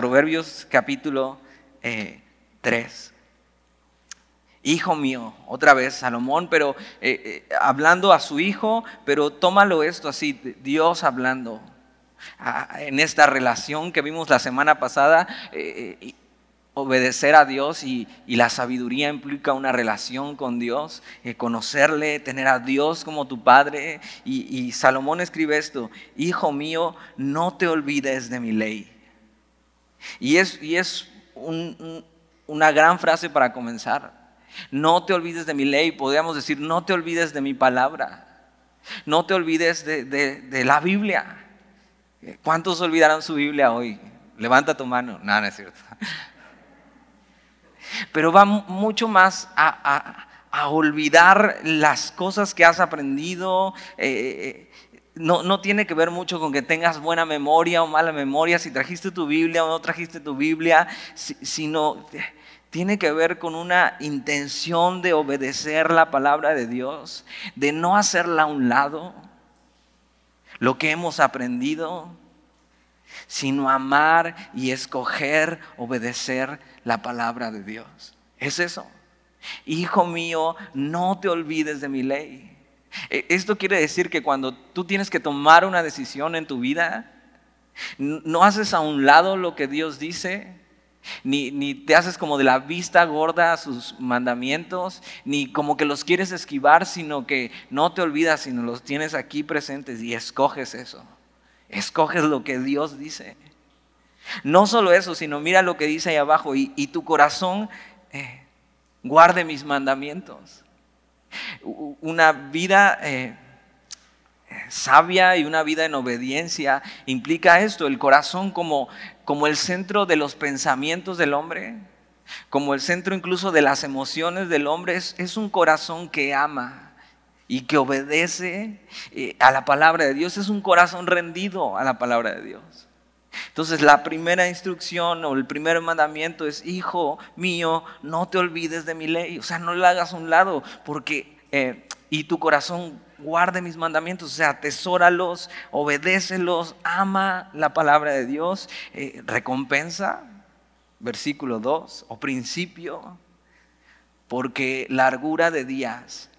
Proverbios capítulo 3. Eh, hijo mío, otra vez Salomón, pero eh, eh, hablando a su hijo, pero tómalo esto así, Dios hablando. en esta relación que vimos la semana pasada, obedecer a Dios y, la sabiduría implica una relación con Dios, conocerle, tener a Dios como tu Padre. Y, Salomón escribe esto, Hijo mío, no te olvides de mi ley. Y es, y es una gran frase para comenzar. No te olvides de mi ley, podríamos decir, no te olvides de mi palabra. No te olvides de, de la Biblia. ¿Cuántos olvidaron su Biblia hoy? Levanta tu mano. No, no es cierto pero va mucho más a, olvidar las cosas que has aprendido. Eh, eh, no, tiene que ver mucho con que tengas buena memoria o mala memoria, si trajiste tu Biblia o no trajiste tu Biblia, sino tiene que ver con una intención de obedecer la palabra de Dios, de no hacerla a un lado, lo que hemos aprendido, sino amar y escoger obedecer la palabra de Dios. Es eso. Hijo mío, no te olvides de mi ley. E, esto quiere decir que cuando tú tienes que tomar una decisión en tu vida, no haces a un lado lo que Dios dice, ni, ni, te haces como de la vista gorda a sus mandamientos, ni como que los quieres esquivar, sino que no te olvidas, sino los tienes aquí presentes y escoges eso. Escoges lo que Dios dice. No solo eso, sino mira lo que dice ahí abajo, y, tu corazón eh, guarde mis mandamientos. Una vida eh, sabia y una vida en obediencia implica esto, el corazón como, como el centro de los pensamientos del hombre, como el centro incluso de las emociones del hombre, es, un corazón que ama y que obedece eh, a la palabra de Dios, es un corazón rendido a la palabra de Dios. Entonces la primera instrucción o el primer mandamiento es, hijo mío, no te olvides de mi ley, o sea, no la hagas a un lado, porque, eh, y tu corazón guarde mis mandamientos, o sea, atesóralos, obedécelos, ama la palabra de Dios, eh, recompensa, versículo 2, o principio, porque largura de días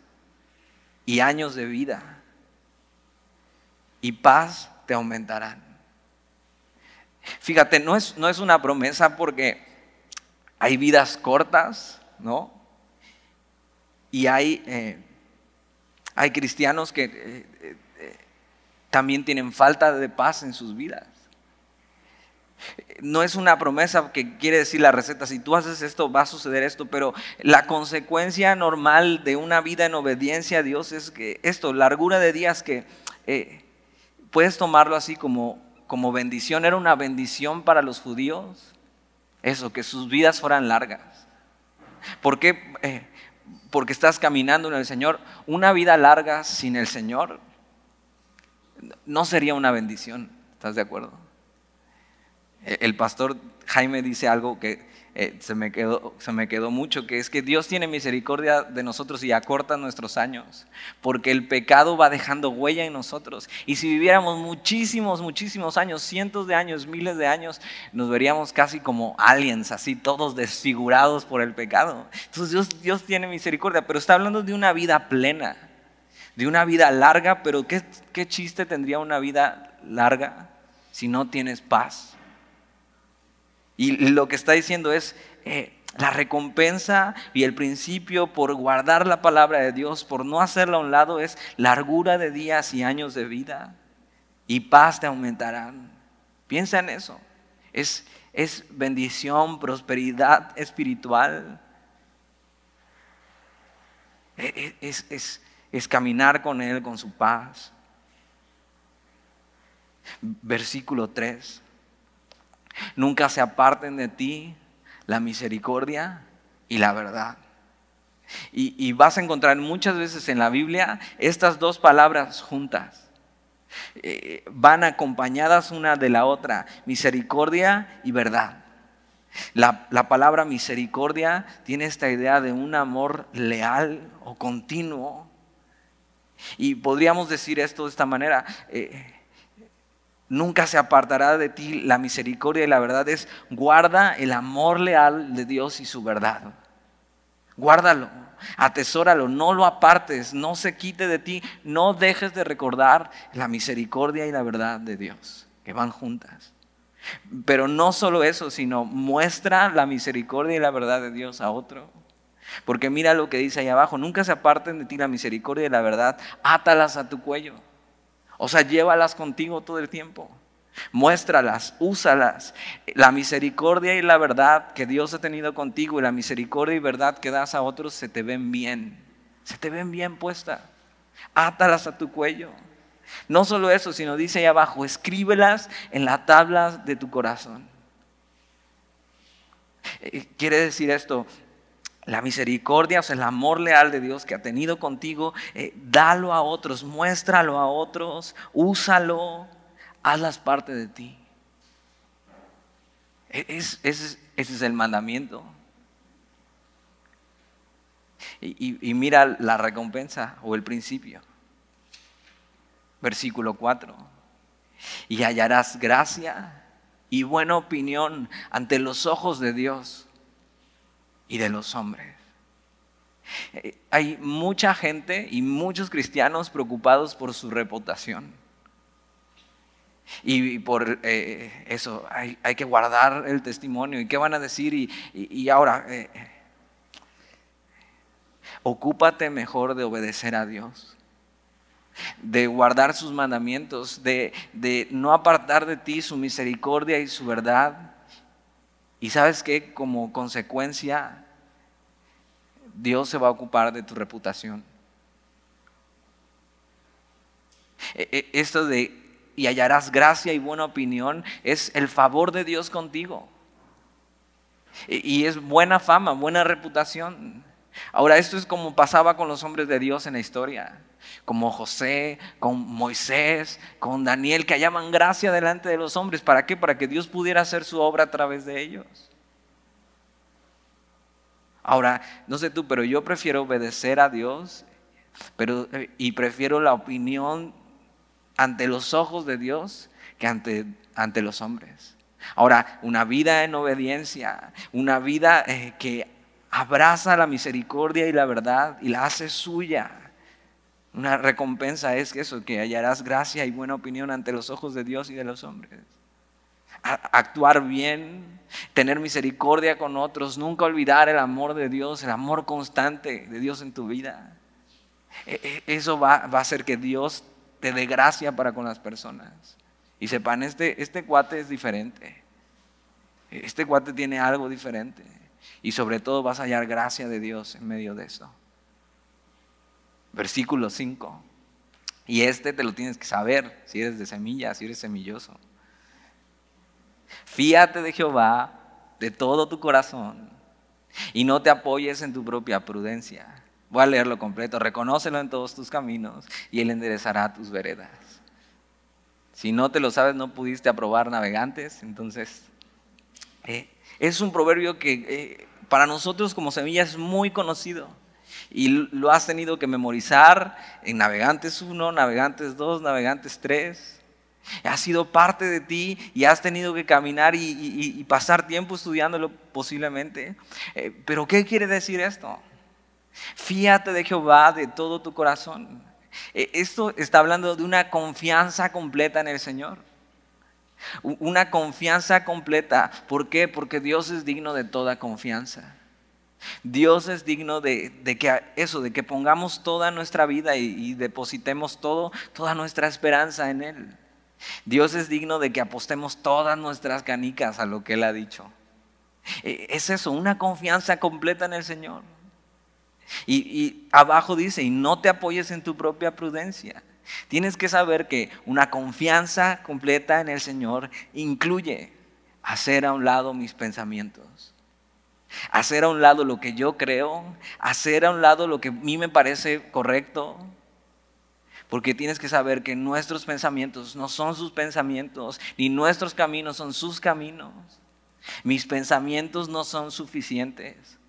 y años de vida y paz te aumentarán. Fíjate, no es, no es una promesa porque hay vidas cortas, ¿no? Y hay, eh, hay cristianos que eh, eh, también tienen falta de paz en sus vidas. No es una promesa que quiere decir la receta, si tú haces esto va a suceder esto, pero la consecuencia normal de una vida en obediencia a Dios es que esto, largura de días que puedes tomarlo así como como bendición, era una bendición para los judíos, eso, que sus vidas fueran largas. ¿Por qué? Eh, porque estás caminando en el Señor. Una vida larga sin el Señor no sería una bendición, ¿estás de acuerdo? El pastor Jaime dice algo que eh, se, me quedó, se me quedó mucho, que es que Dios tiene misericordia de nosotros y acorta nuestros años, porque el pecado va dejando huella en nosotros. Y si viviéramos muchísimos, muchísimos años, cientos de años, miles de años, nos veríamos casi como aliens, así todos desfigurados por el pecado. Entonces Dios, Dios tiene misericordia, pero está hablando de una vida plena, de una vida larga, pero ¿qué, qué chiste tendría una vida larga si no tienes paz? Y lo que está diciendo es eh, la recompensa y el principio por guardar la palabra de Dios, por no hacerla a un lado, es largura de días y años de vida y paz te aumentarán. Piensa en eso. Es, es bendición, prosperidad espiritual. E, e, es, es, es caminar con Él, con su paz. Versículo 3. Nunca se aparten de ti la misericordia y la verdad. Y, vas a encontrar muchas veces en la Biblia estas dos palabras juntas. Eh, van acompañadas una de la otra, misericordia y verdad. La, la, palabra misericordia tiene esta idea de un amor leal o continuo. Y podríamos decir esto de esta manera, eh, nunca se apartará de ti la misericordia y la verdad es guarda el amor leal de Dios y su verdad. Guárdalo, atesóralo, no lo apartes, no se quite de ti, no dejes de recordar la misericordia y la verdad de Dios, que van juntas. Pero no solo eso, sino muestra la misericordia y la verdad de Dios a otro. Porque mira lo que dice ahí abajo, nunca se aparten de ti la misericordia y la verdad, átalas a tu cuello. O sea, llévalas contigo todo el tiempo. Muéstralas, úsalas. La misericordia y la verdad que Dios ha tenido contigo y la misericordia y verdad que das a otros se te ven bien. Se te ven bien puestas. Átalas a tu cuello. No solo eso, sino dice ahí abajo, escríbelas en la tabla de tu corazón. Eh, quiere decir esto, la misericordia, o sea, el amor leal de Dios que ha tenido contigo, eh, dalo a otros, muéstralo a otros, úsalo, hazlas parte de ti. E, ese es el mandamiento. y mira la recompensa o el principio. Versículo 4. Y hallarás gracia y buena opinión ante los ojos de Dios y de los hombres. Eh, hay mucha gente y muchos cristianos preocupados por su reputación. Y por eh, eso hay, que guardar el testimonio. ¿Y qué van a decir? Y, ahora, eh, ocúpate mejor de obedecer a Dios, de guardar sus mandamientos, de, de no apartar de ti su misericordia y su verdad y sabes que como consecuencia, Dios se va a ocupar de tu reputación. E, e, esto de y hallarás gracia y buena opinión es el favor de Dios contigo. E, y es buena fama, buena reputación. Ahora, esto es como pasaba con los hombres de Dios en la historia, como José, con Moisés, con Daniel, que hallaban gracia delante de los hombres. ¿Para qué? Para que Dios pudiera hacer su obra a través de ellos. Ahora, no sé tú, pero yo prefiero obedecer a Dios pero, y prefiero la opinión ante los ojos de Dios que ante, ante los hombres. Ahora, una vida en obediencia, una vida eh, que abraza la misericordia y la verdad y la hace suya. Una recompensa es eso, que hallarás gracia y buena opinión ante los ojos de Dios y de los hombres. actuar bien, tener misericordia con otros, nunca olvidar el amor de Dios, el amor constante de Dios en tu vida. E, e, eso va, a hacer que Dios te dé gracia para con las personas. Y sepan, este, este cuate es diferente. Este cuate tiene algo diferente. Y sobre todo vas a hallar gracia de Dios en medio de eso. Versículo 5. Y este te lo tienes que saber si eres de semilla, si eres semilloso. Fíate de Jehová de todo tu corazón y no te apoyes en tu propia prudencia. Voy a leerlo completo. Reconócelo en todos tus caminos y Él enderezará tus veredas. Si no te lo sabes, no pudiste aprobar navegantes, entonces eh, es un proverbio que eh, para nosotros como semillas es muy conocido y lo has tenido que memorizar en Navegantes 1, Navegantes 2, Navegantes 3. Ha sido parte de ti y has tenido que caminar y, pasar tiempo estudiándolo posiblemente. Eh, pero ¿qué quiere decir esto? Fíate de Jehová de todo tu corazón. Eh, esto está hablando de una confianza completa en el Señor. Una confianza completa. ¿Por qué? Porque Dios es digno de toda confianza. Dios es digno de, que eso, de que pongamos toda nuestra vida y, y, depositemos todo, toda nuestra esperanza en Él. Dios es digno de que apostemos todas nuestras canicas a lo que Él ha dicho. E, es eso, una confianza completa en el Señor. y abajo dice, y no te apoyes en tu propia prudencia. Tienes que saber que una confianza completa en el Señor incluye hacer a un lado mis pensamientos, hacer a un lado lo que yo creo, hacer a un lado lo que a mí me parece correcto, porque tienes que saber que nuestros pensamientos no son sus pensamientos, ni nuestros caminos son sus caminos. Mis pensamientos no son suficientes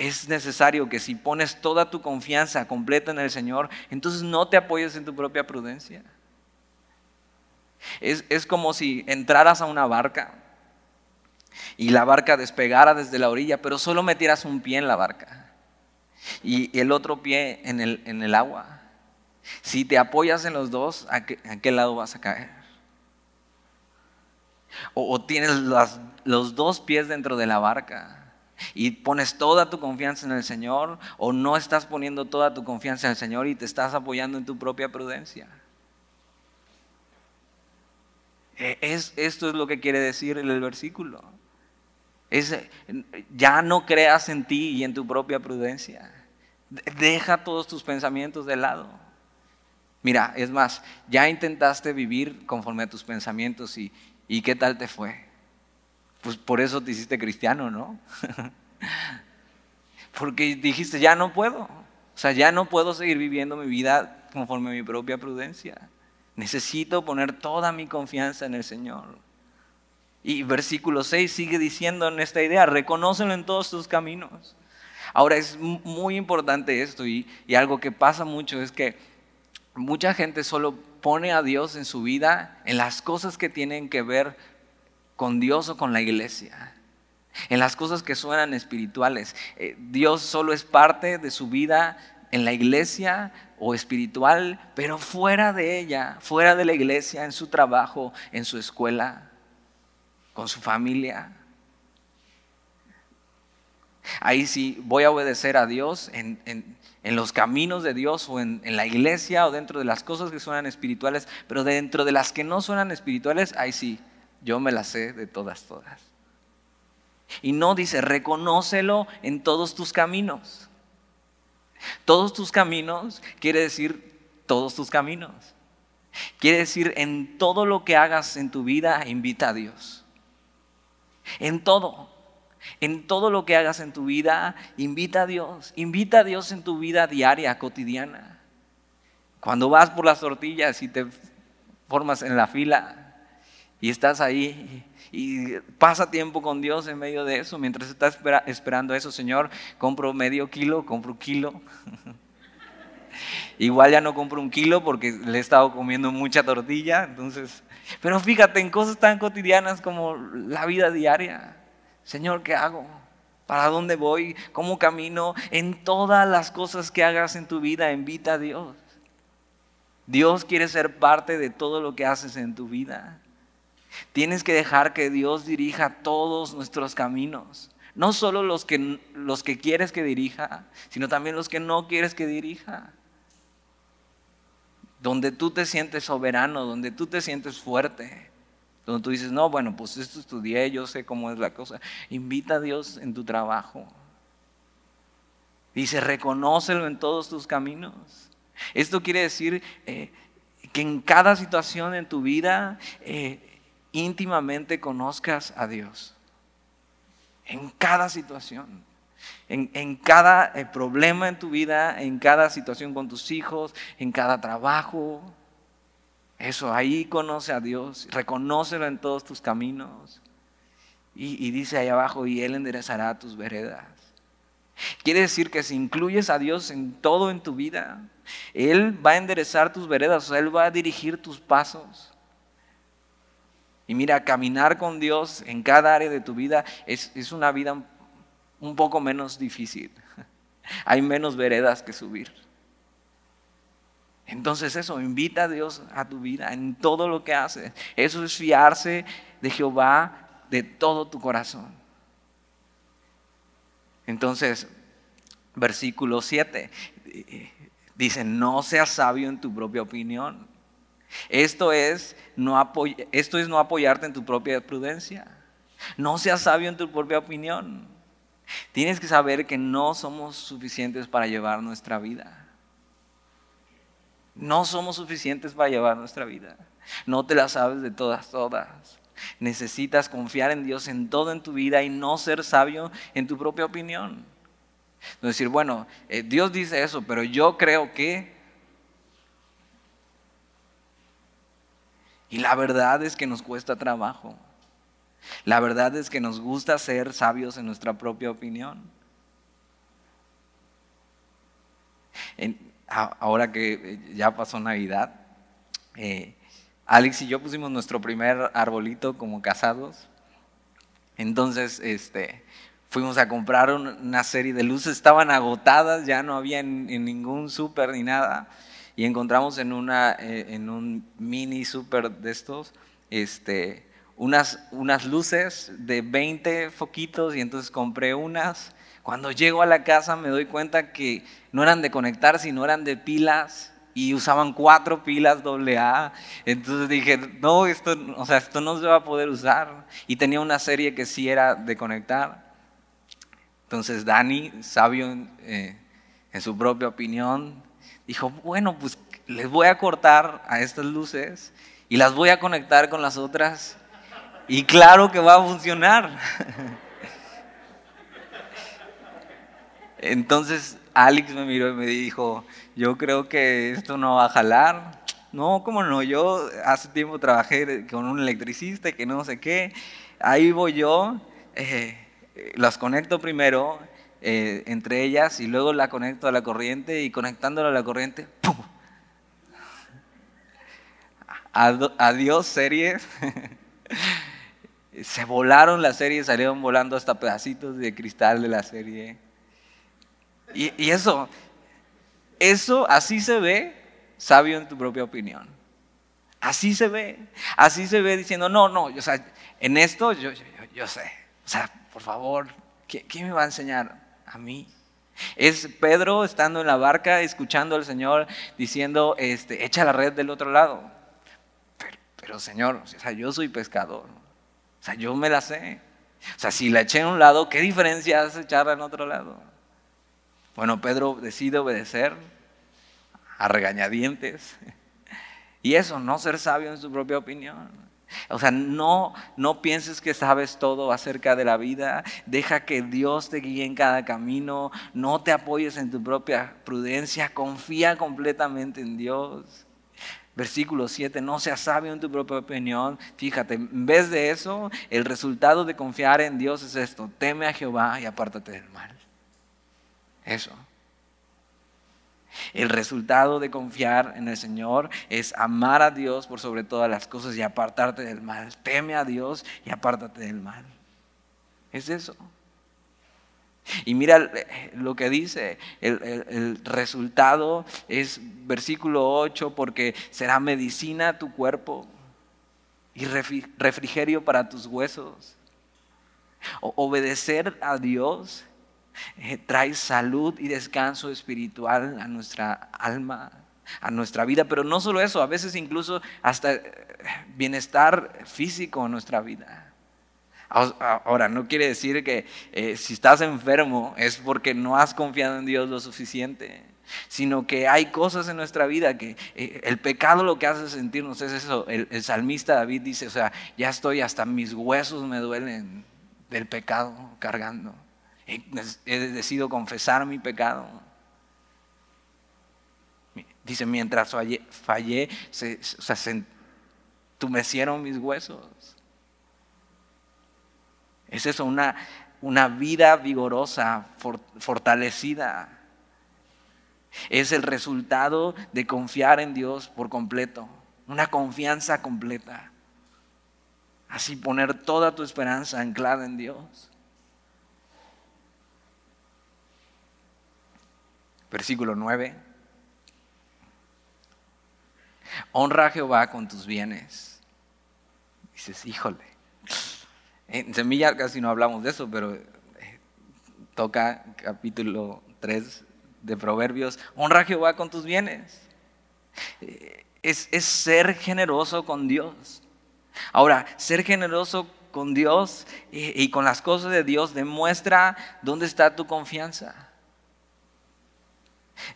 es necesario que si pones toda tu confianza completa en el Señor, entonces no te apoyes en tu propia prudencia. Es, es como si entraras a una barca y la barca despegara desde la orilla, pero solo metieras un pie en la barca y el otro pie en el, en el agua. Si te apoyas en los dos, ¿a qué, lado vas a caer? O, tienes los dos pies dentro de la barca y pones toda tu confianza en el Señor o no estás poniendo toda tu confianza en el Señor y te estás apoyando en tu propia prudencia. E, es, esto es lo que quiere decir el versículo. Es, ya no creas en ti y en tu propia prudencia. Deja todos tus pensamientos de lado. Mira, es más, ya intentaste vivir conforme a tus pensamientos y, y ¿qué tal te fue? Pues por eso te hiciste cristiano, ¿no? Porque dijiste, ya no puedo. O sea, ya no puedo seguir viviendo mi vida conforme a mi propia prudencia. Necesito poner toda mi confianza en el Señor. Y versículo 6 sigue diciendo en esta idea, reconócelo en todos tus caminos. Ahora es muy importante esto y, algo que pasa mucho es que mucha gente solo pone a Dios en su vida en las cosas que tienen que ver con Dios o con la iglesia, en las cosas que suenan espirituales. Eh, Dios solo es parte de su vida en la iglesia o espiritual, pero fuera de ella, fuera de la iglesia, en su trabajo, en su escuela con su familia. Ahí sí voy a obedecer a Dios en, los caminos de Dios o en, en, la iglesia o dentro de las cosas que suenan espirituales, pero dentro de las que no suenan espirituales, ahí sí, yo me las sé de todas, todas. Y no dice, reconócelo en todos tus caminos. Todos tus caminos quiere decir todos tus caminos. Quiere decir en todo lo que hagas en tu vida, invita a Dios. En todo, en todo lo que hagas en tu vida, invita a Dios, invita a Dios en tu vida diaria, cotidiana. Cuando vas por las tortillas y te formas en la fila y estás ahí y pasa tiempo con Dios en medio de eso, mientras estás esperando eso, Señor, compro medio kilo, compro un kilo. Igual ya no compro un kilo porque le he estado comiendo mucha tortilla, entonces pero fíjate en cosas tan cotidianas como la vida diaria. Señor, ¿qué hago? ¿Para dónde voy? ¿Cómo camino? En todas las cosas que hagas en tu vida, invita a Dios. Dios quiere ser parte de todo lo que haces en tu vida. Tienes que dejar que Dios dirija todos nuestros caminos. No solo los que, los que quieres que dirija, sino también los que no quieres que dirija donde tú te sientes soberano, donde tú te sientes fuerte, donde tú dices, no, bueno, pues esto estudié, yo sé cómo es la cosa. Invita a Dios en tu trabajo. Dice, reconócelo en todos tus caminos. Esto quiere decir eh, que en cada situación en tu vida eh, íntimamente conozcas a Dios. En cada situación. En, cada eh, problema en tu vida, en cada situación con tus hijos, en cada trabajo. Eso, ahí conoce a Dios, reconócelo en todos tus caminos. Y, dice ahí abajo, y Él enderezará tus veredas. Quiere decir que si incluyes a Dios en todo en tu vida, Él va a enderezar tus veredas, Él va a dirigir tus pasos. Y mira, caminar con Dios en cada área de tu vida es, es una vida un poco menos difícil. Hay menos veredas que subir. Entonces eso, invita a Dios a tu vida en todo lo que haces. Eso es fiarse de Jehová de todo tu corazón. Entonces, versículo 7 dice, no seas sabio en tu propia opinión. Esto es no, esto es no apoyarte en tu propia prudencia. No seas sabio en tu propia opinión. Tienes que saber que no somos suficientes para llevar nuestra vida. No somos suficientes para llevar nuestra vida. No te la sabes de todas, todas. Necesitas confiar en Dios en todo en tu vida y no ser sabio en tu propia opinión. No decir, bueno, eh, Dios dice eso, pero yo creo que... Y la verdad es que nos cuesta trabajo. La verdad es que nos gusta ser sabios en nuestra propia opinión. ahora que eh, ya pasó Navidad, eh, Alex y yo pusimos nuestro primer arbolito como casados. Entonces, este, fuimos a comprar una serie de luces, estaban agotadas, ya no había en, ningún súper ni nada. Y encontramos en, una, eh, en un mini súper de estos, este, unas, unas luces de 20 foquitos y entonces compré unas. Cuando llego a la casa me doy cuenta que no eran de conectar, sino eran de pilas y usaban cuatro pilas AA. Entonces dije, no, esto, o sea, esto no se va a poder usar. Y tenía una serie que sí era de conectar. Entonces Dani, sabio eh, en su propia opinión, dijo, bueno, pues les voy a cortar a estas luces y las voy a conectar con las otras. Y claro que va a funcionar. Entonces Alex me miró y me dijo, yo creo que esto no va a jalar. No, ¿cómo no? Yo hace tiempo trabajé con un electricista que no sé qué. Ahí voy yo, eh, las conecto primero eh, entre ellas y luego la conecto a la corriente y conectándola a la corriente, ¡pum! Adiós series. Se volaron las series, salieron volando hasta pedacitos de cristal de la serie. Y, eso, eso así se ve sabio en tu propia opinión. Así se ve, así se ve diciendo, no, no, o sea, en esto yo, yo, sé, o sea, por favor, ¿quién, me va a enseñar? A mí. Es Pedro estando en la barca escuchando al Señor diciendo, este, echa la red del otro lado. Pero, pero Señor, o sea, yo soy pescador, o sea, yo me la sé. O sea, si la eché en un lado, ¿qué diferencia hace echarla en otro lado? Bueno, Pedro decide obedecer a regañadientes. Y eso, no ser sabio en su propia opinión. O sea, no, no pienses que sabes todo acerca de la vida. Deja que Dios te guíe en cada camino. No te apoyes en tu propia prudencia. Confía completamente en Dios. Versículo 7, no seas sabio en tu propia opinión. Fíjate, en vez de eso, el resultado de confiar en Dios es esto. Teme a Jehová y apártate del mal. Eso. El resultado de confiar en el Señor es amar a Dios por sobre todas las cosas y apartarte del mal. Teme a Dios y apártate del mal. Es eso. Y mira lo que dice, el, resultado es versículo 8, porque será medicina tu cuerpo y refrigerio para tus huesos. obedecer a Dios eh, trae salud y descanso espiritual a nuestra alma, a nuestra vida, pero no solo eso, a veces incluso hasta eh, bienestar físico en nuestra vida. Ahora, no quiere decir que eh, si estás enfermo es porque no has confiado en Dios lo suficiente, sino que hay cosas en nuestra vida que el pecado lo que hace sentirnos es eso. El, salmista David dice, o sea, ya estoy hasta mis huesos me duelen del pecado cargando he, decidido confesar mi pecado. Dice, mientras fallé, se, o sea, se entumecieron mis huesos. Es eso, una, una vida vigorosa, fortalecida. Es el resultado de confiar en Dios por completo, una confianza completa. Así poner toda tu esperanza anclada en Dios. Versículo 9. Honra a Jehová con tus bienes. Dices, híjole. En Semilla casi no hablamos de eso, pero eh, toca capítulo 3 de Proverbios. Honra a Jehová con tus bienes. Eh, es, es ser generoso con Dios. Ahora, ser generoso con Dios y, y con las cosas de Dios demuestra dónde está tu confianza.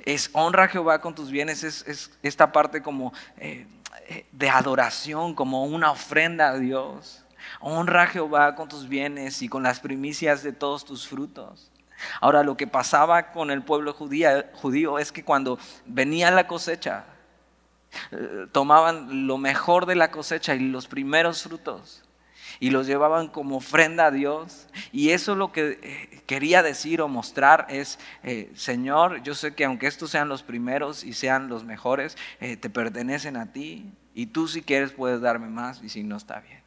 Es honra a Jehová con tus bienes, es, esta parte como eh, eh, de adoración, como una ofrenda a Dios. Honra a Jehová con tus bienes y con las primicias de todos tus frutos. Ahora, lo que pasaba con el pueblo judío es que cuando venía la cosecha, eh, tomaban lo mejor de la cosecha y los primeros frutos y los llevaban como ofrenda a Dios. Y eso lo que eh, quería decir o mostrar es, eh, Señor, yo sé que aunque estos sean los primeros y sean los mejores, te pertenecen a ti. Y tú si quieres puedes darme más y si no está bien.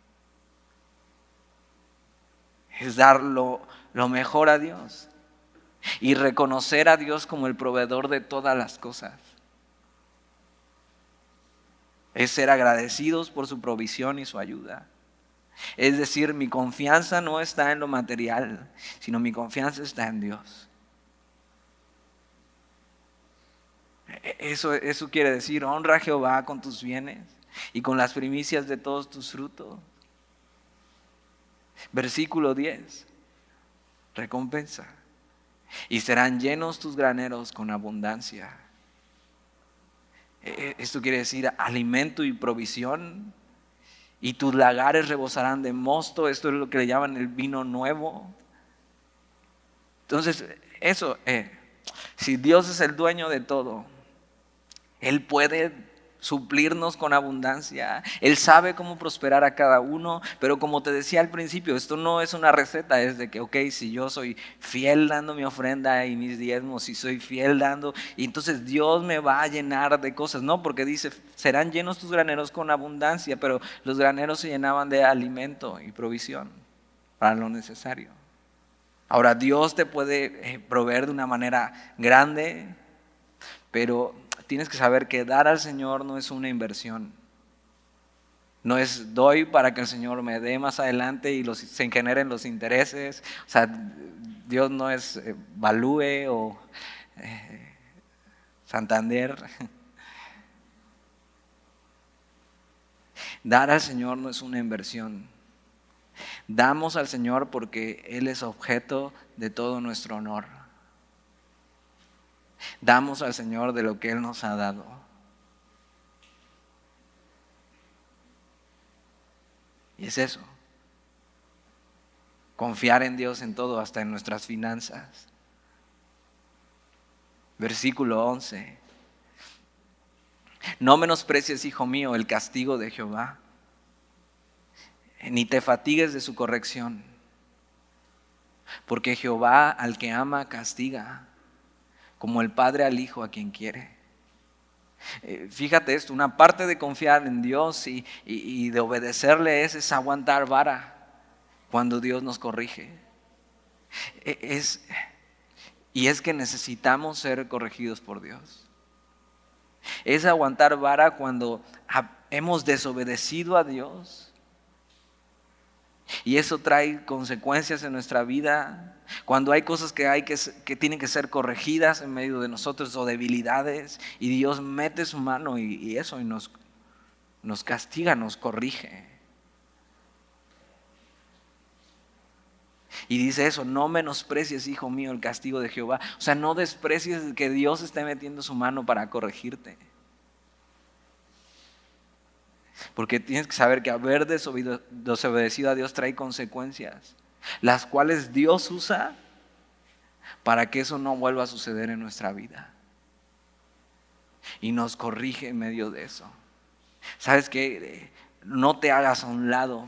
Es dar lo, lo mejor a Dios y reconocer a Dios como el proveedor de todas las cosas. Es ser agradecidos por su provisión y su ayuda. Es decir, mi confianza no está en lo material, sino mi confianza está en Dios. Eso, eso quiere decir, honra a Jehová con tus bienes y con las primicias de todos tus frutos. Versículo 10, recompensa. Y serán llenos tus graneros con abundancia. E-, e-, esto quiere decir alimento y provisión y tus lagares rebosarán de mosto, esto es lo que le llaman el vino nuevo. Entonces, eso, eh, si Dios es el dueño de todo, Él puede suplirnos con abundancia. Él sabe cómo prosperar a cada uno, pero como te decía al principio, esto no es una receta, es de que, ok, si yo soy fiel dando mi ofrenda y mis diezmos, si soy fiel dando, y entonces Dios me va a llenar de cosas, no, porque dice, serán llenos tus graneros con abundancia, pero los graneros se llenaban de alimento y provisión para lo necesario. Ahora, Dios te puede eh, proveer de una manera grande, pero tienes que saber que dar al Señor no es una inversión. No es doy para que el Señor me dé más adelante y se generen los intereses. O sea, Dios no es eh, Valúe o eh, Santander. Dar al Señor no es una inversión. Damos al Señor porque Él es objeto de todo nuestro honor. Damos al Señor de lo que Él nos ha dado. Y es eso. Confiar en Dios en todo, hasta en nuestras finanzas. Versículo 11. No menosprecies, hijo mío, el castigo de Jehová, ni te fatigues de su corrección, porque Jehová al que ama castiga como el Padre al Hijo a quien quiere. Eh, fíjate esto, una parte de confiar en Dios y, de obedecerle es, es, aguantar vara cuando Dios nos corrige. E, es, y es que necesitamos ser corregidos por Dios. Es aguantar vara cuando hemos desobedecido a Dios. Y eso trae consecuencias en nuestra vida cuando hay cosas que, hay que, que tienen que ser corregidas en medio de nosotros o debilidades y Dios mete su mano y, eso y nos, nos castiga, nos corrige. Y dice eso, no menosprecies, hijo mío, el castigo de Jehová. O sea, no desprecies que Dios esté metiendo su mano para corregirte. Porque tienes que saber que haber desobedecido a Dios trae consecuencias las cuales Dios usa para que eso no vuelva a suceder en nuestra vida. Y nos corrige en medio de eso. ¿Sabes qué? No te hagas a un lado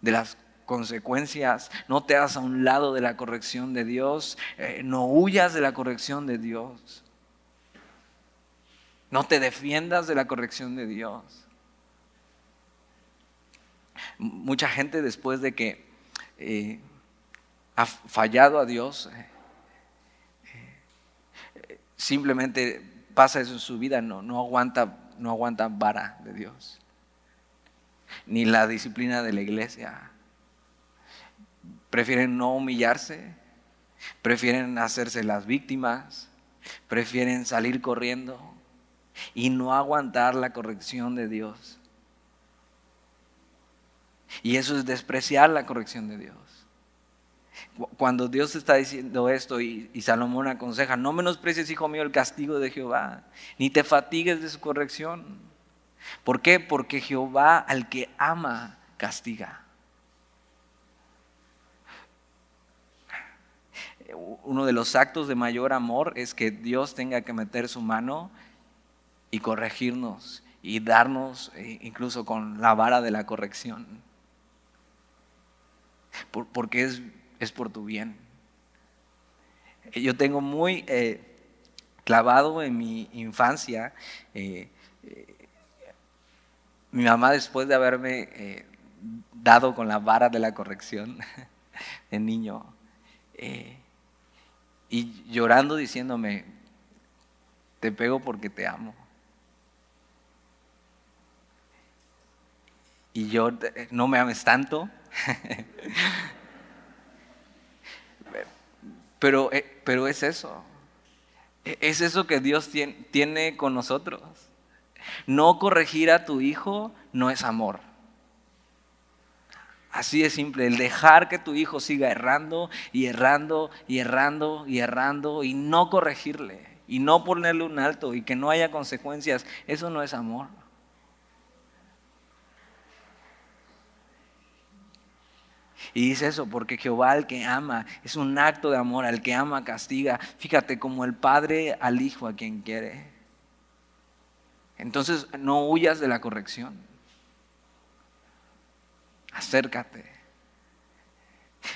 de las consecuencias, no te hagas a un lado de la corrección de Dios, eh, no huyas de la corrección de Dios. No te defiendas de la corrección de Dios. Mucha gente después de que ha fallado a Dios, eh, eh, simplemente pasa eso en su vida, no, no, aguanta, no aguanta vara de Dios, ni la disciplina de la iglesia. Prefieren no humillarse, prefieren hacerse las víctimas, prefieren salir corriendo y no aguantar la corrección de Dios. Y eso es despreciar la corrección de Dios. Cuando Dios está diciendo esto y, Salomón aconseja, no menosprecies, hijo mío, el castigo de Jehová, ni te fatigues de su corrección. ¿Por qué? Porque Jehová al que ama castiga. Uno de los actos de mayor amor es que Dios tenga que meter su mano y corregirnos y darnos eh, incluso con la vara de la corrección porque es, es por tu bien. Yo tengo muy eh, clavado en mi infancia eh, mi mamá después de haberme eh, dado con la vara de la corrección de niño, eh, y llorando diciéndome, te pego porque te amo. Y yo, no me ames tanto. pero, eh, pero es eso. Es eso que Dios tiene con nosotros. No corregir a tu hijo no es amor. Así de simple, el dejar que tu hijo siga errando y errando y errando y errando y no corregirle y no ponerle un alto y que no haya consecuencias, eso no es amor. Y dice eso porque Jehová al que ama es un acto de amor, al que ama castiga. Fíjate como el padre al hijo a quien quiere. Entonces no huyas de la corrección. Acércate.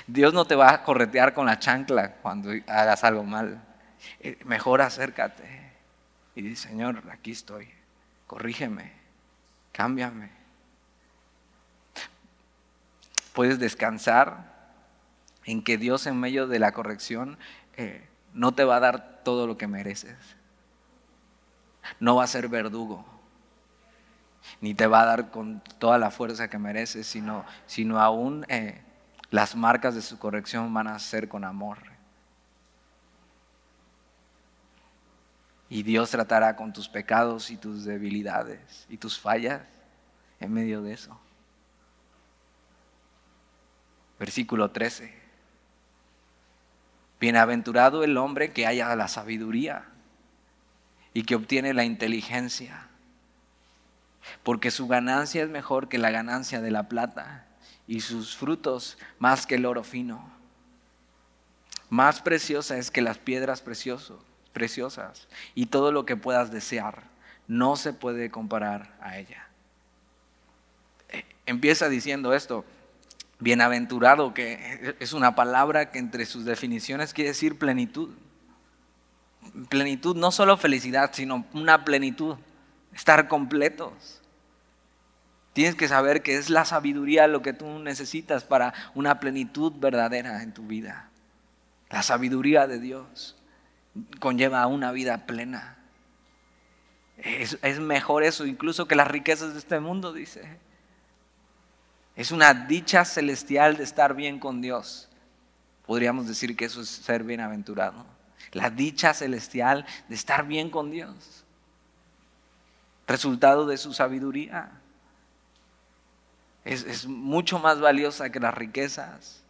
Dios no te va a corretear con la chancla cuando hagas algo mal. Eh, mejor acércate y dice, Señor, aquí estoy. Corrígeme, cámbiame. Puedes descansar en que Dios en medio de la corrección eh, no te va a dar todo lo que mereces no va a ser verdugo, ni te va a dar con toda la fuerza que mereces, sino, sino aún eh, las marcas de su corrección van a ser con amor. Y Dios tratará con tus pecados y tus debilidades y tus fallas en medio de eso. Versículo 13. Bienaventurado el hombre que haya la sabiduría y que obtiene la inteligencia. Porque su ganancia es mejor que la ganancia de la plata y sus frutos más que el oro fino. Más preciosa es que las piedras preciosas y todo lo que puedas desear no se puede comparar a ella. Eh, empieza diciendo esto, bienaventurado, que es una palabra que entre sus definiciones quiere decir plenitud plenitud, no solo felicidad, sino una plenitud, estar completos. Tienes que saber que es la sabiduría lo que tú necesitas para una plenitud verdadera en tu vida. La sabiduría de Dios conlleva una vida plena. Es, es, mejor eso incluso que las riquezas de este mundo, dice. Es una dicha celestial de estar bien con Dios. Podríamos decir que eso es ser bienaventurado la dicha celestial de estar bien con Dios. Resultado de su sabiduría. Es, mucho más valiosa que las riquezas.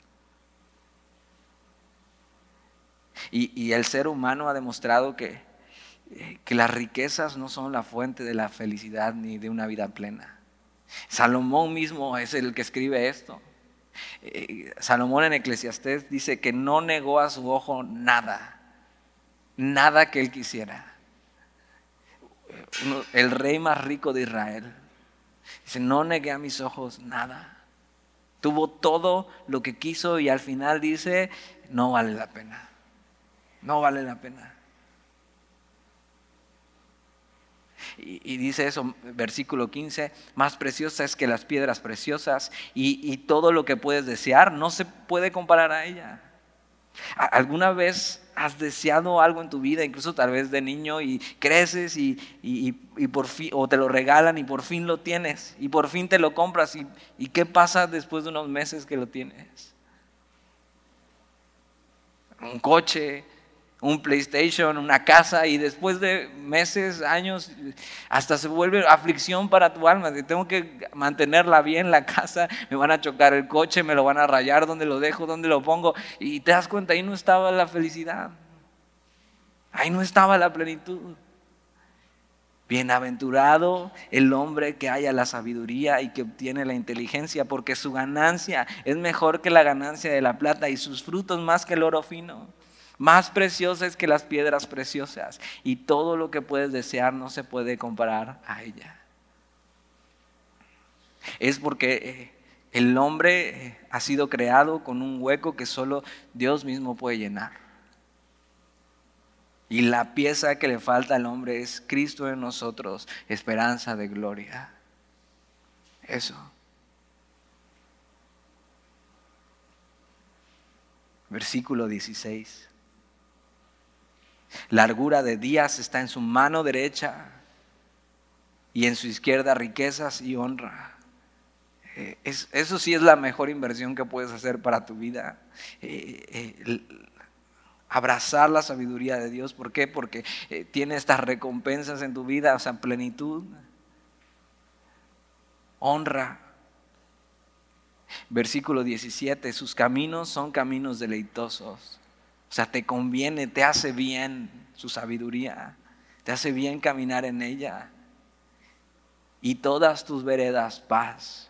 Y, el ser humano ha demostrado que, eh, que las riquezas no son la fuente de la felicidad ni de una vida plena. Salomón mismo es el que escribe esto. Eh, Salomón en Eclesiastés dice que no negó a su ojo nada nada que él quisiera. El rey más rico de Israel. Dice, no negué a mis ojos nada. Tuvo todo lo que quiso y al final dice, no vale la pena. No vale la pena. Y, dice eso, versículo 15, más preciosa es que las piedras preciosas y, y todo lo que puedes desear no se puede comparar a ella. ¿Alguna vez has deseado algo en tu vida, incluso tal vez de niño, y creces y, por fin, o te lo regalan y por fin lo tienes, y por fin te lo compras, y, y qué pasa después de unos meses que lo tienes? Un coche, un PlayStation, una casa y después de meses, años, hasta se vuelve aflicción para tu alma. Tengo que mantenerla bien la casa, me van a chocar el coche, me lo van a rayar, ¿dónde lo dejo? ¿Dónde lo pongo? Y te das cuenta, ahí no estaba la felicidad. Ahí no estaba la plenitud. Bienaventurado el hombre que haya la sabiduría y que obtiene la inteligencia, porque su ganancia es mejor que la ganancia de la plata y sus frutos más que el oro fino más preciosas que las piedras preciosas, y todo lo que puedes desear no se puede comparar a ella. Es porque eh, el hombre eh, ha sido creado con un hueco que solo Dios mismo puede llenar. Y la pieza que le falta al hombre es Cristo en nosotros, esperanza de gloria. eso. Versículo 16. Largura de días está en su mano derecha y en su izquierda riquezas y honra. Eh, eso sí es la mejor inversión que puedes hacer para tu vida. Eh, eh, abrazar la sabiduría de Dios. ¿Por qué? Porque tiene estas recompensas en tu vida, o sea, plenitud, honra. Versículo 17, sus caminos son caminos deleitosos. O sea, te conviene, te hace bien su sabiduría, te hace bien caminar en ella. Y todas tus veredas, paz,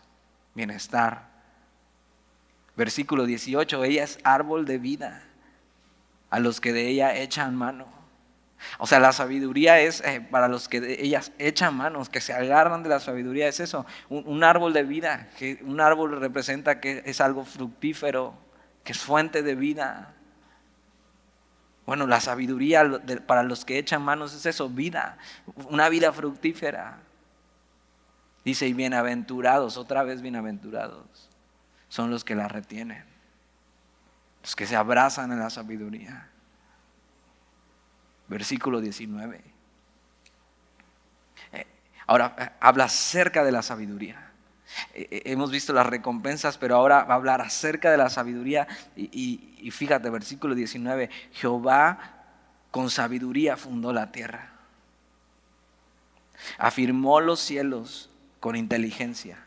bienestar. Versículo 18, ella es árbol de vida a los que de ella echan mano. O sea, la sabiduría es eh, para los que de ellas echan manos, que se agarran de la sabiduría, es eso, un, árbol de vida, que un árbol representa que es algo fructífero, que es fuente de vida. Bueno, la sabiduría para los que echan manos es eso, vida, una vida fructífera. Dice, y bienaventurados, otra vez bienaventurados, son los que la retienen, los que se abrazan en la sabiduría. Versículo 19. Eh, ahora eh, habla acerca de la sabiduría. Eh, hemos visto las recompensas, pero ahora va a hablar acerca de la sabiduría. Y, fíjate, versículo 19, Jehová con sabiduría fundó la tierra. Afirmó los cielos con inteligencia.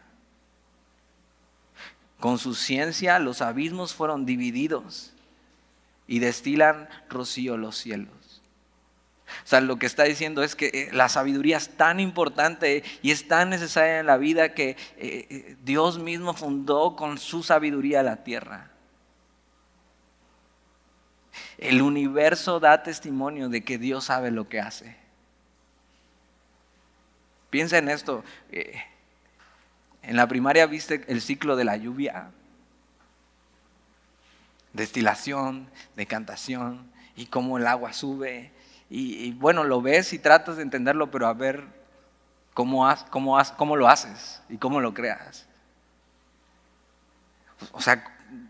Con su ciencia los abismos fueron divididos y destilan rocío los cielos. O sea, lo que está diciendo es que eh, la sabiduría es tan importante y es tan necesaria en la vida que eh, eh, Dios mismo fundó con su sabiduría la tierra. El universo da testimonio de que Dios sabe lo que hace. Piensa en esto. En la primaria viste el ciclo de la lluvia. Destilación, decantación y cómo el agua sube y, bueno, lo ves y tratas de entenderlo, pero a ver cómo, cómo, cómo lo haces y cómo lo creas. O sea,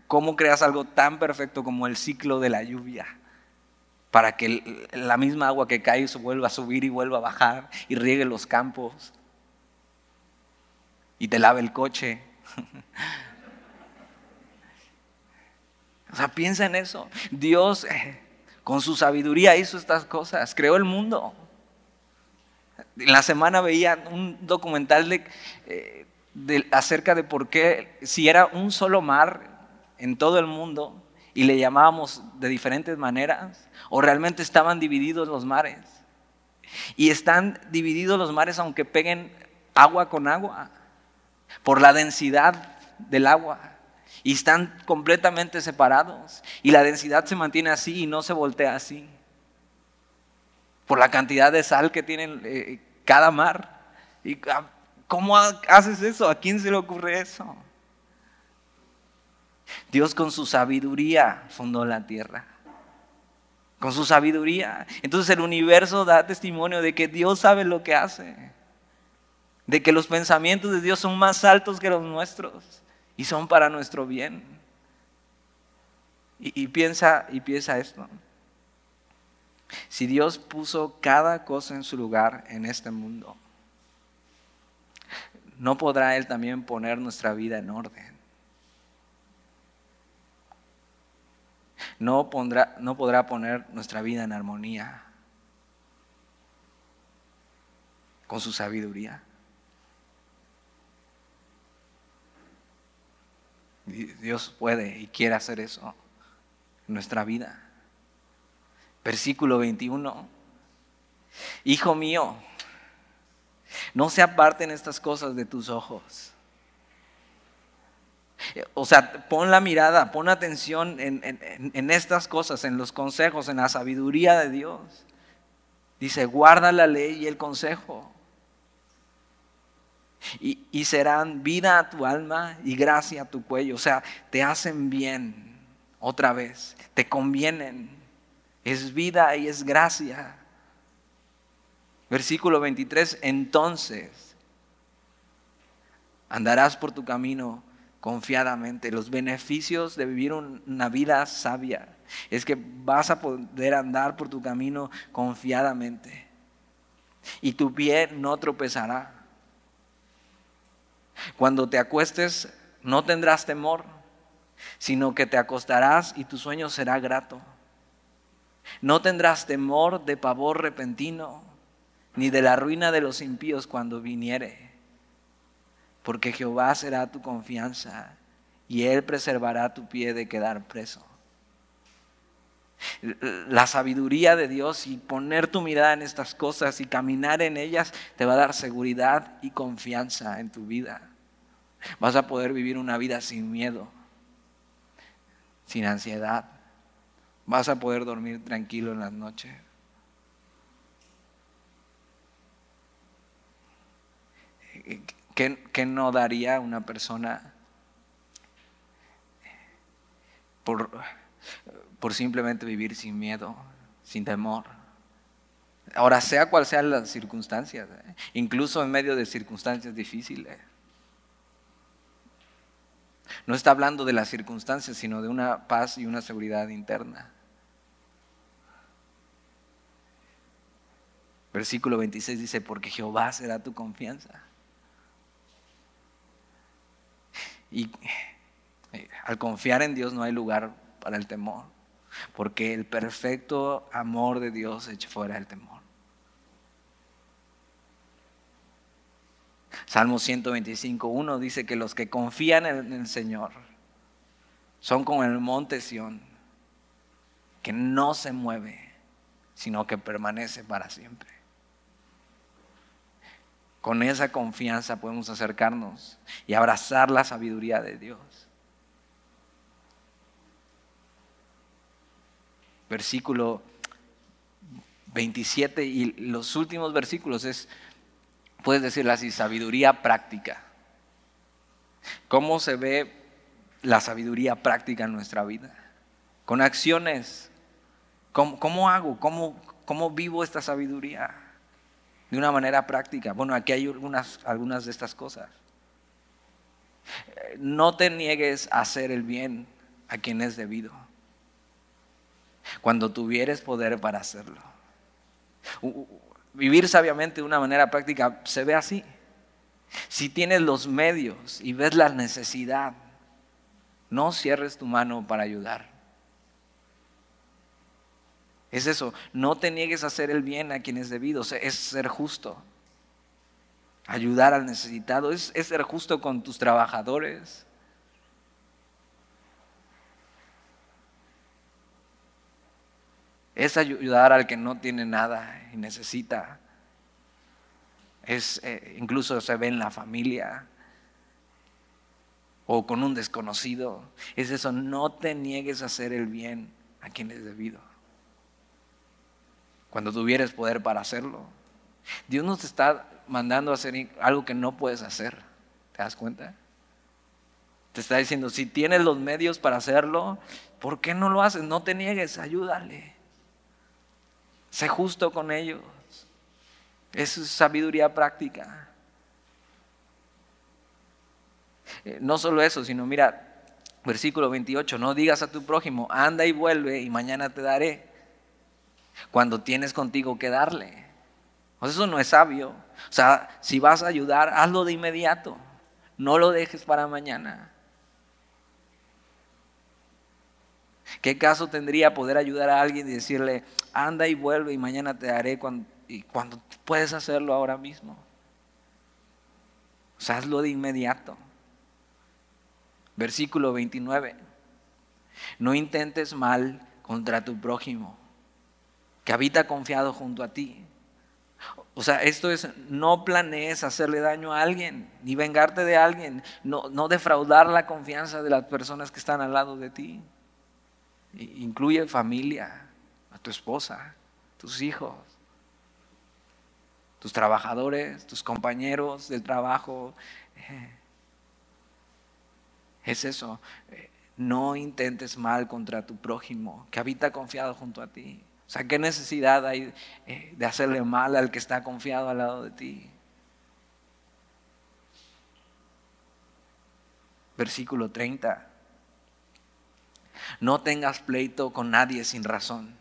¿cómo creas algo tan perfecto como el ciclo de la lluvia? Para que la misma agua que cae se vuelva a subir y vuelva a bajar y riegue los campos y te lave el coche. o sea, piensa en eso. Dios eh, con su sabiduría hizo estas cosas, creó el mundo. En la semana veía un documental eh, acerca de por qué, si era un solo mar en todo el mundo y le llamábamos de diferentes maneras, o realmente estaban divididos los mares. Y están divididos los mares aunque peguen agua con agua, por la densidad del agua y están completamente separados. Y la densidad se mantiene así y no se voltea así. Por la cantidad de sal que tiene eh, cada mar. ¿Y ah, cómo haces eso? ¿A quién se le ocurre eso? Dios con su sabiduría fundó la tierra. Con su sabiduría. Entonces el universo da testimonio de que Dios sabe lo que hace. De que los pensamientos de Dios son más altos que los nuestros y son para nuestro bien. Y, piensa, y piensa esto. Si Dios puso cada cosa en su lugar en este mundo, ¿no podrá Él también poner nuestra vida en orden? No, pondrá, no podrá poner nuestra vida en armonía con su sabiduría. Dios puede y quiere hacer eso en nuestra vida. Versículo 21. Hijo mío, no se aparten estas cosas de tus ojos. O sea, pon la mirada, pon atención en, estas cosas, en los consejos, en la sabiduría de Dios. Dice, guarda la ley y el consejo y, serán vida a tu alma y gracia a tu cuello. O sea, te hacen bien otra vez, te convienen. Es vida y es gracia. Versículo 23, entonces Andarás por tu camino confiadamente. Los beneficios de vivir una vida sabia es que vas a poder andar por tu camino confiadamente. Y tu pie no tropezará. Cuando te acuestes no tendrás temor, sino que te acostarás y tu sueño será grato. No tendrás temor de pavor repentino, ni de la ruina de los impíos cuando viniere porque Jehová será tu confianza y Él preservará tu pie de quedar preso. La sabiduría de Dios y poner tu mirada en estas cosas y caminar en ellas te va a dar seguridad y confianza en tu vida. Vas a poder vivir una vida sin miedo, sin ansiedad. Vas a poder dormir tranquilo en las noches. ¿Qué, no daría una persona por, por simplemente vivir sin miedo, sin temor? Ahora, sea cual sean las circunstancias, ¿eh? incluso en medio de circunstancias difíciles. No está hablando de las circunstancias, sino de una paz y una seguridad interna. Versículo 26 dice, porque Jehová será tu confianza. Y eh, al confiar en Dios no hay lugar para el temor, porque el perfecto amor de Dios echa fuera el temor. Salmo 125, 1 dice que los que confían en el Señor son como el monte Sión, que no se mueve, sino que permanece para siempre. Con esa confianza podemos acercarnos y abrazar la sabiduría de Dios. Versículo 27 y los últimos versículos es, puedes decirlo así, sabiduría práctica. ¿Cómo se ve la sabiduría práctica en nuestra vida? Con acciones. ¿Cómo, hago? ¿Cómo, ¿Cómo vivo esta sabiduría? de una manera práctica. Bueno, aquí hay algunas, algunas de estas cosas. No te niegues a hacer el bien a quien es debido, cuando tuvieres poder para hacerlo. Vivir sabiamente de una manera práctica se ve así. Si tienes los medios y ves la necesidad, no cierres tu mano para ayudar. Es eso, no te niegues a hacer el bien a quienes debidos, es ser justo. Ayudar al necesitado, es, es ser justo con tus trabajadores. Es ayudar al que no tiene nada y necesita. Es, eh, incluso se ve en la familia o con un desconocido. Es eso, no te niegues a hacer el bien a quienes debido cuando tuvieras poder para hacerlo. Dios nos está mandando a hacer algo que no puedes hacer. ¿Te das cuenta? Te está diciendo, si tienes los medios para hacerlo, ¿por qué no lo haces? No te niegues, ayúdale. Sé justo con ellos. Es sabiduría práctica. Eh, no solo eso, sino mira, versículo 28, no digas a tu prójimo, anda y vuelve y mañana te daré cuando tienes contigo que darle. eso no es sabio. O sea, si vas a ayudar, hazlo de inmediato. No lo dejes para mañana. ¿Qué caso tendría poder ayudar a alguien y decirle, anda y vuelve y mañana te daré cuando, y cuando puedes hacerlo ahora mismo? O sea, hazlo de inmediato. Versículo 29. No intentes mal contra tu prójimo que habita confiado junto a ti. O sea, esto es, no planees hacerle daño a alguien, ni vengarte de alguien, no, no defraudar la confianza de las personas que están al lado de ti. Incluye familia, a tu esposa, tus hijos, tus trabajadores, tus compañeros del trabajo. Es eso, no intentes mal contra tu prójimo, que habita confiado junto a ti. O sea, ¿qué necesidad hay eh, de hacerle mal al que está confiado al lado de ti? Versículo 30. No tengas pleito con nadie sin razón,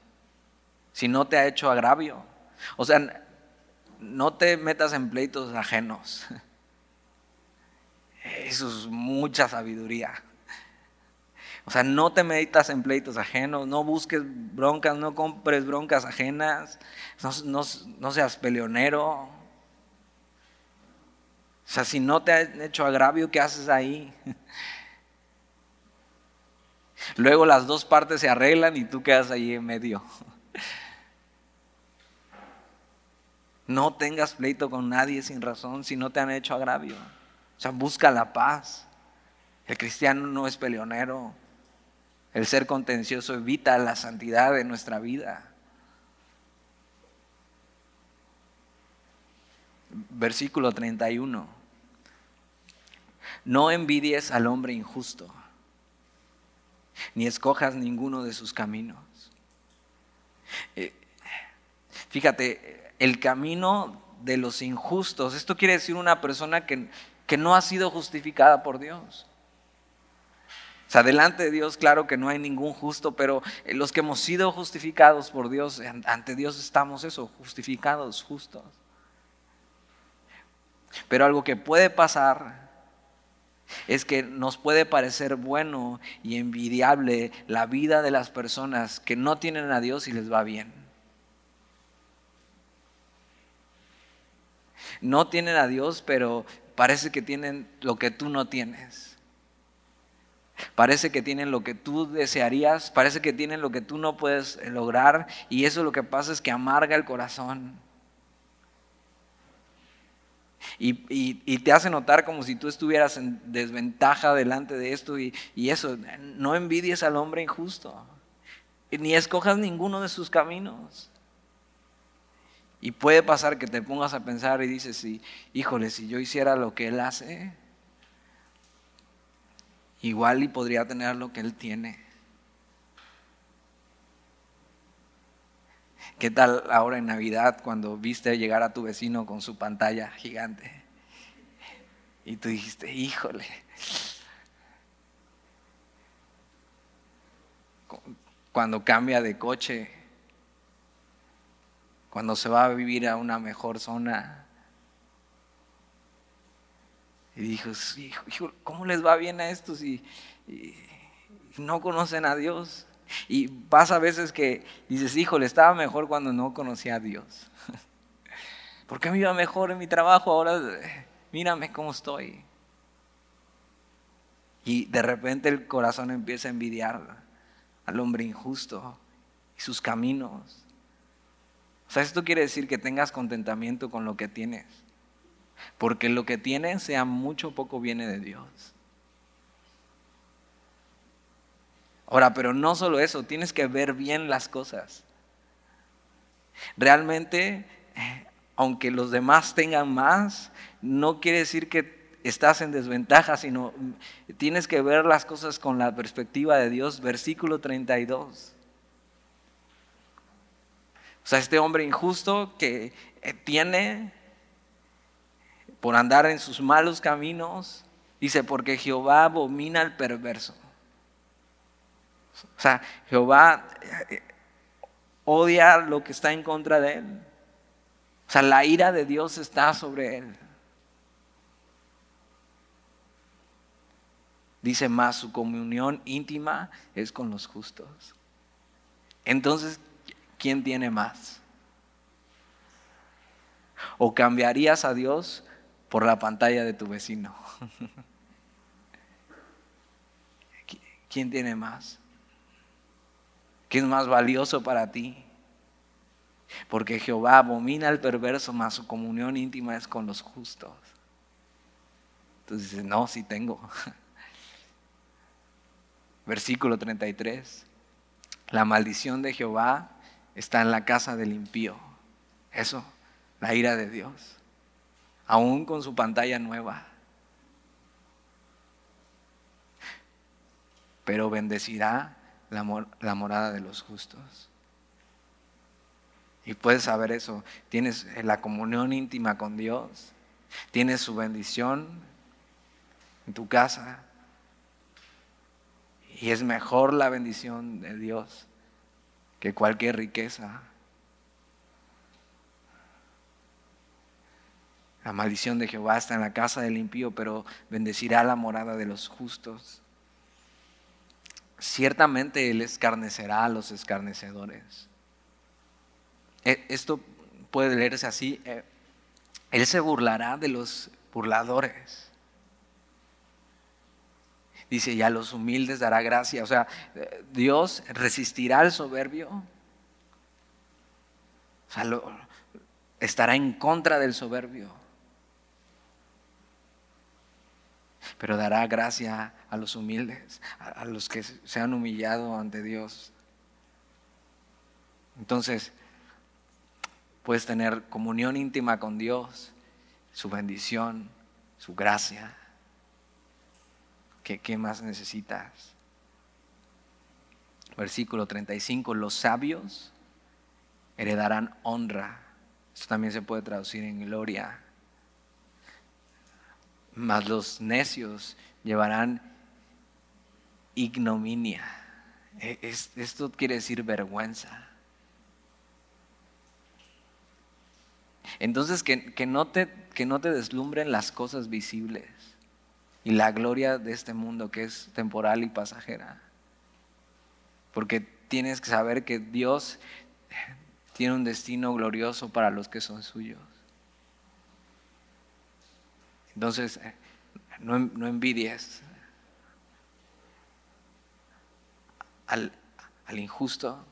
si no te ha hecho agravio. O sea, no te metas en pleitos ajenos. Eso es mucha sabiduría. O sea, no te metas en pleitos ajenos, no busques broncas, no compres broncas ajenas, no, no seas peleonero. O sea, si no te han hecho agravio, ¿qué haces ahí? Luego las dos partes se arreglan y tú quedas ahí en medio. No tengas pleito con nadie sin razón si no te han hecho agravio. O sea, busca la paz. El cristiano no es peleonero. El ser contencioso evita la santidad de nuestra vida. Versículo 31. No envidies al hombre injusto, ni escojas ninguno de sus caminos. Eh, fíjate, el camino de los injustos, esto quiere decir una persona que, que no ha sido justificada por Dios. O sea, delante de Dios, claro que no hay ningún justo, pero eh, los que hemos sido justificados por Dios, ante Dios estamos eso, justificados, justos. Pero algo que puede pasar es que nos puede parecer bueno y envidiable la vida de las personas que no tienen a Dios y les va bien. No tienen a Dios, pero parece que tienen lo que tú no tienes. Parece que tienen lo que tú desearías, parece que tienen lo que tú no puedes lograr y eso lo que pasa es que amarga el corazón. Y, te hace notar como si tú estuvieras en desventaja delante de esto y, y eso, no envidies al hombre injusto, ni escojas ninguno de sus caminos. Y puede pasar que te pongas a pensar y dices, híjole, si yo hiciera lo que él hace, igual y podría tener lo que él tiene. ¿Qué tal ahora en Navidad cuando viste llegar a tu vecino con su pantalla gigante? Y tú dijiste, híjole. Cuando cambia de coche, cuando se va a vivir a una mejor zona, y dijo, hijo, ¿cómo les va bien a estos si no conocen a Dios? Y pasa a veces que dices, híjole, estaba mejor cuando no conocía a Dios. ¿Por qué me iba mejor en mi trabajo? Ahora mírame cómo estoy. Y de repente el corazón empieza a envidiar al hombre injusto y sus caminos. O sea, esto quiere decir que tengas contentamiento con lo que tienes. Porque lo que tiene, sea mucho poco, viene de Dios. Ahora, pero no solo eso, tienes que ver bien las cosas. Realmente, aunque los demás tengan más, no quiere decir que estás en desventaja, sino tienes que ver las cosas con la perspectiva de Dios. Versículo 32. O sea, este hombre injusto que tiene por andar en sus malos caminos. Dice, porque Jehová abomina al perverso. O sea, Jehová eh, odia lo que está en contra de él. O sea, la ira de Dios está sobre él. Dice más, su comunión íntima es con los justos. Entonces, ¿quién tiene más? ¿O cambiarías a Dios por la pantalla de tu vecino. ¿Quién tiene más? ¿Qué es más valioso para ti? Porque Jehová abomina al perverso, mas su comunión íntima es con los justos. Entonces dices, no, sí tengo. Versículo 33. La maldición de Jehová está en la casa del impío. Eso, la ira de Dios aún con su pantalla nueva. Pero bendecirá la, morada de los justos. Y puedes saber eso. Tienes la comunión íntima con Dios. Tienes su bendición en tu casa. Y es mejor la bendición de Dios que cualquier riqueza. La maldición de Jehová está en la casa del impío, pero bendecirá la morada de los justos. Ciertamente Él escarnecerá a los escarnecedores. E, esto puede leerse así. Eh, él se burlará de los burladores. Dice, y a los humildes dará gracia. O sea, eh, Dios resistirá al soberbio. O sea, estará en contra del soberbio. Pero dará gracia a los humildes, a los que se han humillado ante Dios. Entonces, puedes tener comunión íntima con Dios, su bendición, su gracia. ¿Qué, qué más necesitas? Versículo 35, los sabios heredarán honra. Esto también se puede traducir en gloria. Mas los necios llevarán ignominia. E, esto quiere decir vergüenza. Entonces, que, no te, que no te deslumbren las cosas visibles y la gloria de este mundo que es temporal y pasajera. Porque tienes que saber que Dios tiene un destino glorioso para los que son suyos. Entonces, no, no envidies al, al injusto,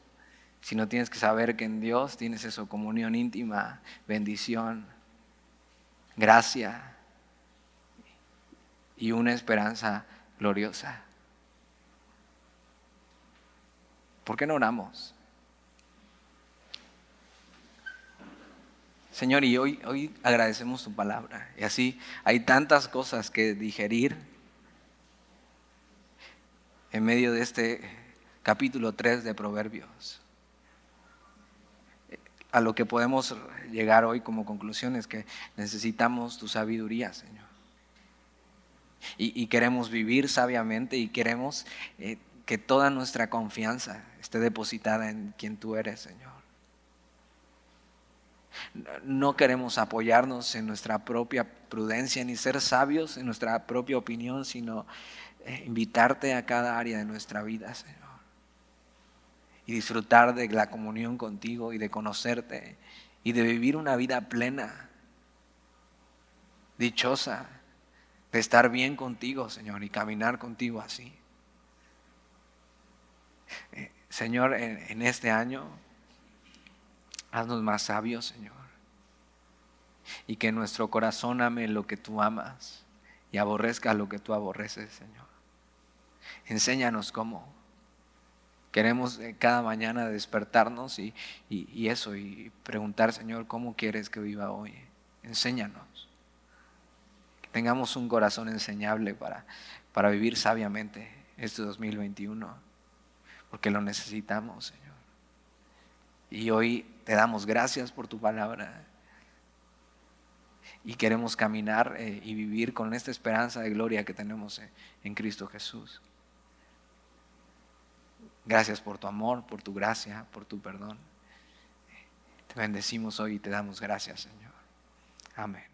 sino tienes que saber que en Dios tienes eso, comunión íntima, bendición, gracia y una esperanza gloriosa. ¿Por qué no oramos? Señor, y hoy, hoy agradecemos tu palabra. Y así hay tantas cosas que digerir en medio de este capítulo 3 de Proverbios a lo que podemos llegar hoy como conclusión es que necesitamos tu sabiduría, Señor. Y, queremos vivir sabiamente y queremos eh, que toda nuestra confianza esté depositada en quien tú eres, Señor. No queremos apoyarnos en nuestra propia prudencia ni ser sabios en nuestra propia opinión, sino eh, invitarte a cada área de nuestra vida, Señor y disfrutar de la comunión contigo y de conocerte y de vivir una vida plena, dichosa, de estar bien contigo, Señor, y caminar contigo así. Eh, Señor, en, este año, haznos más sabios, Señor. Y que nuestro corazón ame lo que tú amas y aborrezca lo que tú aborreces, Señor. Enséñanos cómo. Queremos eh, cada mañana despertarnos y, eso, y preguntar, Señor, ¿cómo quieres que viva hoy? Enséñanos. Que tengamos un corazón enseñable para, para vivir sabiamente este 2021, porque lo necesitamos, Señor. Y hoy te damos gracias por tu palabra. Y queremos caminar eh, y vivir con esta esperanza de gloria que tenemos eh, en Cristo Jesús. Gracias por tu amor, por tu gracia, por tu perdón. Te bendecimos hoy y te damos gracias, Señor. Amén.